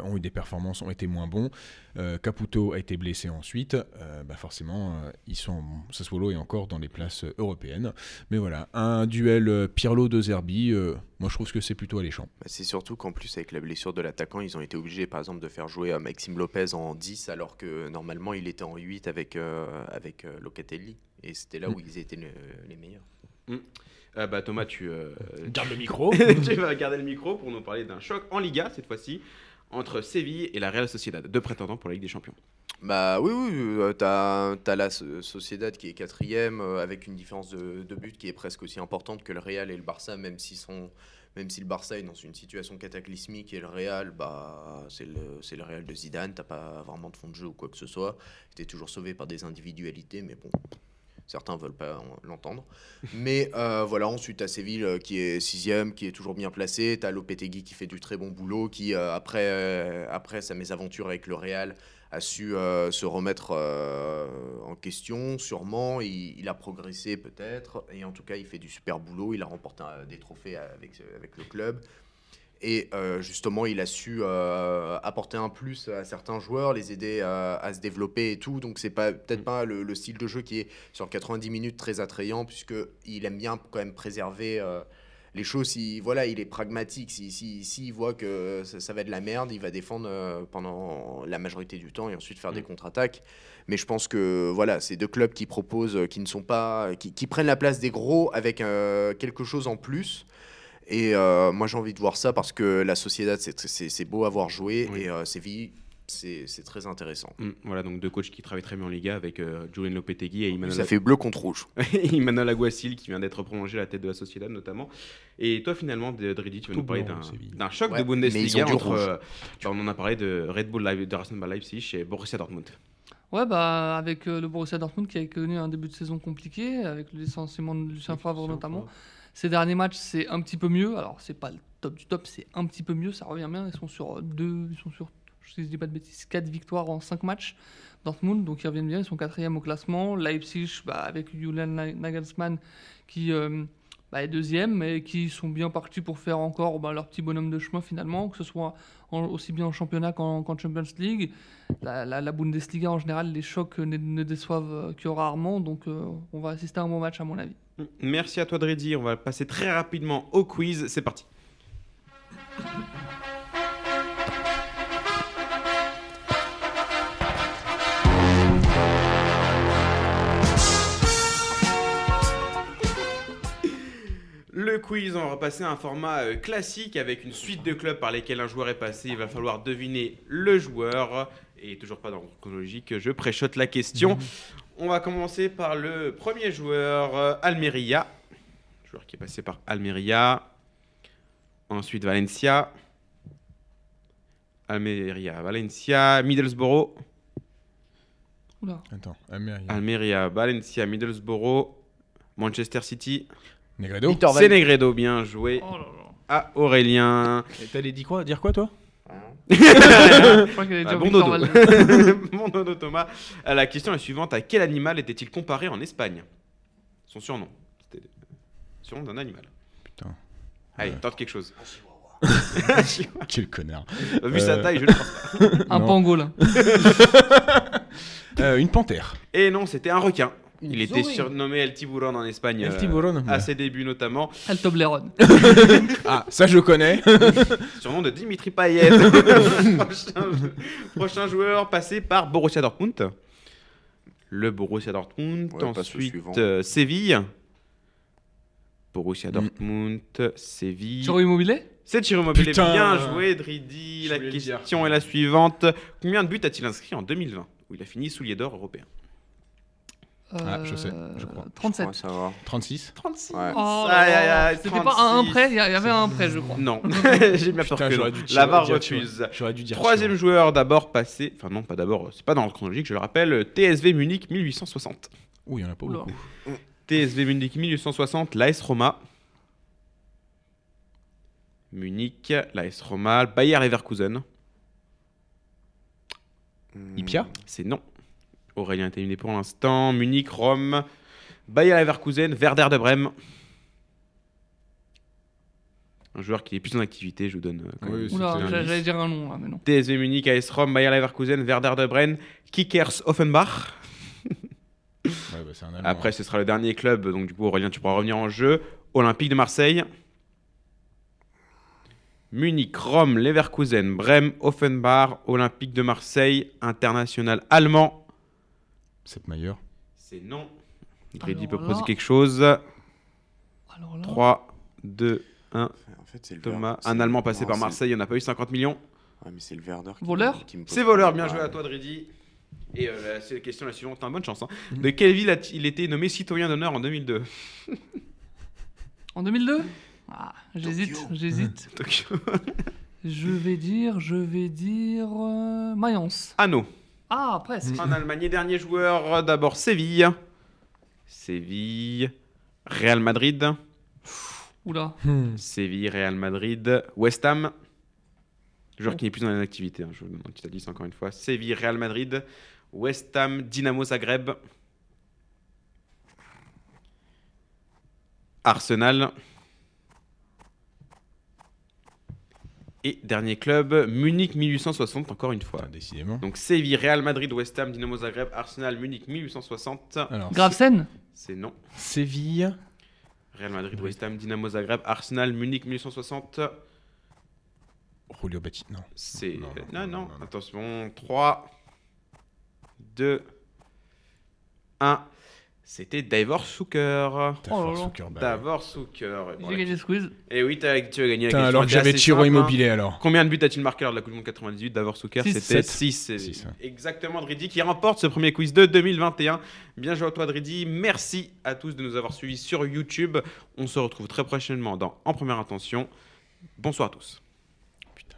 ont eu des performances, ont été moins bons. Euh, Caputo a été blessé ensuite. Euh, bah forcément, ils sont, Sassuolo est encore dans les places européennes. Mais voilà, un duel Pirlo de Zerbi, moi je trouve que c'est plutôt alléchant. Bah, c'est surtout qu'en plus, avec la blessure de l'attaquant, ils ont été obligés par exemple de faire jouer Maxime Lopez en 10 alors que normalement il était en 8 avec, avec Locatelli. Et c'était là où mm. ils étaient les meilleurs. Mm. bah Thomas, tu gardes le micro. tu vas garder le micro pour nous parler d'un choc en Liga cette fois-ci entre Séville et la Real Sociedad, deux prétendants pour la Ligue des Champions. Bah oui, oui, euh, tu as, la Sociedad qui est quatrième euh, avec une différence de, de, but qui est presque aussi importante que le Real et le Barça, même, sont, même si le Barça est dans une situation cataclysmique et le Real, bah, c'est le, le Real de Zidane, t'as pas vraiment de fond de jeu ou quoi que ce soit. Tu es toujours sauvé par des individualités, mais bon, Certains veulent pas l'entendre. Mais euh, voilà, ensuite, à Séville euh, qui est sixième, qui est toujours bien placé. Tu as Lopetegui qui fait du très bon boulot, qui, euh, après, après sa mésaventure avec le Real, a su se remettre en question, sûrement. Il, il a progressé peut-être. Et en tout cas, il fait du super boulot. Il a remporté des trophées avec, avec le club. Et euh, justement, il a su euh, apporter un plus à certains joueurs, les aider à, se développer et tout. Donc, c'est pas peut-être pas le, style de jeu qui est sur 90 minutes très attrayant, puisqu'il aime bien quand même préserver euh, les choses. Si, voilà, il est pragmatique. S'il si, si, voit que ça, va être de la merde, il va défendre pendant la majorité du temps et ensuite faire des mm. contre-attaques. Mais je pense que voilà, c'est deux clubs qui proposent, qui ne sont pas, qui, qui prennent la place des gros avec quelque chose en plus. Et euh, moi, j'ai envie de voir ça parce que la Sociedad, c'est beau à voir jouer et euh, Séville, c'est très intéressant. Mm, voilà, donc deux coachs qui travaillent très bien en Liga avec euh, Julien Lopetegui et Imanol. Ça fait bleu contre rouge. Imanol Aguasil qui vient d'être prolongé à la tête de la Sociedad notamment. Et toi, finalement, Dridi, tu vas nous parler d'un choc de Bundesliga entre. Euh, bah, on en a parlé de Red Bull Live, de Rasenball Leipzig et Borussia Dortmund. Ouais, bah, avec le Borussia Dortmund qui a connu un début de saison compliqué, avec le licenciement de Lucien Favre notamment. Ces derniers matchs, c'est un petit peu mieux. Alors, c'est pas le top du top, c'est un petit peu mieux. Ça revient bien. Ils sont sur deux, ils sont sur, je dis pas de bêtises, quatre victoires en cinq matchs. Dortmund, donc ils reviennent bien. Ils sont quatrième au classement. Leipzig, bah, avec Julian Nagelsmann, qui euh, bah, deuxième, mais qui sont bien partis pour faire encore bah, leur petit bonhomme de chemin finalement, que ce soit aussi bien en championnat qu'en Champions League. La, Bundesliga en général, les chocs ne, déçoivent que rarement, donc euh, on va assister à un bon match à mon avis. Merci à toi Dreddy, on va passer très rapidement au quiz, c'est parti. Le quiz, on va passer à un format euh, classique avec une suite de clubs par lesquels un joueur est passé. Il va falloir deviner le joueur. Et toujours pas dans le chronologique, je préchote la question. On va commencer par le premier joueur, euh, Almeria. Joueur qui est passé par Almeria. Ensuite, Valencia. Almeria, Valencia, Middlesbrough. Oula. Attends, Almeria. Almeria, Valencia, Middlesbrough, Manchester City. Negredo. C'est Negredo, bien joué. Oh là là. À Aurélien. T'allais dire quoi, dire quoi toi? Je crois qu'il bah, bon dodo. bon dodo Thomas. Euh, la question est suivante. À quel animal était-il comparé en Espagne? Son surnom. C'était le surnom d'un animal. Putain. Allez, tente quelque chose. Quel connard. Vu sa euh, taille, je ne pense pas. Un pangolin. euh, une panthère. Et non, c'était un requin. Il était surnommé El Tiburon en Espagne. El Tiburon. Euh, à ses débuts notamment. El Toblerone. ah, ça je connais. Surnom de Dimitri Payet. prochain, joueur passé par Borussia Dortmund. Le Borussia Dortmund. Ensuite, euh, Séville. Borussia mm. Dortmund, Séville. Thierry Immobilier? C'est Thierry Immobilier. Bien joué, Dridi. La question est la suivante. Combien de buts a-t-il inscrit en 2020 où il a fini soulier d'or européen? Ah, je sais, je crois. 37. 36 36 ouais. oh C'était pas un prêt, il y avait un prêt, je crois. Non, j'ai bien peur que la barre refuse. J'aurais dû dire. Troisième joueur d'abord passé, enfin non, pas d'abord, c'est pas dans le chronologique, je le rappelle, TSV Munich 1860. Ouh, il y en a pas beaucoup. TSV Munich 1860, l'AS Roma. Munich, l'AS Roma, Bayer Leverkusen. Ipia? C'est non. Aurélien est éliminé pour l'instant. Munich, Rome, Bayer Leverkusen, Werder de Brême. Un joueur qui est plus en activité, je vous donne. euh, quand Oui, j'allais dire un nom là, mais non. TSV Munich, AS Rome, Bayer Leverkusen, Werder de Brême, Kickers Offenbach. Ouais, bah, c'est un Allemand. Après, ce sera le dernier club. Donc, du coup, Aurélien, tu pourras revenir en jeu. Olympique de Marseille. Munich, Rome, Leverkusen, Brême, Offenbach, Olympique de Marseille, international allemand. Sepp Maier. C'est non. Grady peut Alors poser là- quelque chose. Alors là, 3, 2, 1. En fait, c'est le Thomas, un le- Allemand passé non, par c'est- Marseille, il n'y en a pas eu 50 millions. Ouais, mais c'est le Werder. qui- Voleur qui me pose C'est voleur, bien problème. joué à toi, Dredi. Et euh, la c'est- question la suivante, t'as une bonne chance. hein. Mhm. De quelle ville a-t-il été nommé citoyen d'honneur en 2002 En 2002 ah, J'hésite, Tokyo. j'hésite. Tokyo. je vais dire, je vais dire. euh, Mayence. Anneau. Ah, presque. En Allemagne, et dernier joueur, d'abord Séville. Séville. Real Madrid. Oula. Hmm. Séville, Real Madrid. West Ham. Joueur qui n'est plus dans l'activité, hein, je vous demande un petit indice encore une fois. Séville, Real Madrid. West Ham, Dynamo Zagreb. Arsenal. Et dernier club, Munich 1860, encore une fois. Décidément. Donc Séville, Real Madrid, West Ham, Dynamo Zagreb, Arsenal, Munich 1860. Alors, Gravesen C'est non. Séville. Real Madrid, West Ham, Dynamo Zagreb, Arsenal, Munich 1860. Julio Batti. Non. C'est. Non, Non, non, non, non, non. Attention. 3, 2, 1. C'était Davor Zucker. Oh là. Zucker, bah ouais. Davor Zucker. J'ai gagné Squeeze. Et oui, tu as gagné la question. alors que j'avais Chiro hein. Immobilier alors. Combien de buts a-t-il marqué lors de la Coupe du Monde 98 Davor Zucker Six. C'était Sept. 6. Six, ouais. Exactement, Dridi qui remporte ce premier quiz de 2021. Bien joué à toi, Dridi. Merci à tous de nous avoir suivis sur YouTube. On se retrouve très prochainement dans En Première Intention. Bonsoir à tous. Putain,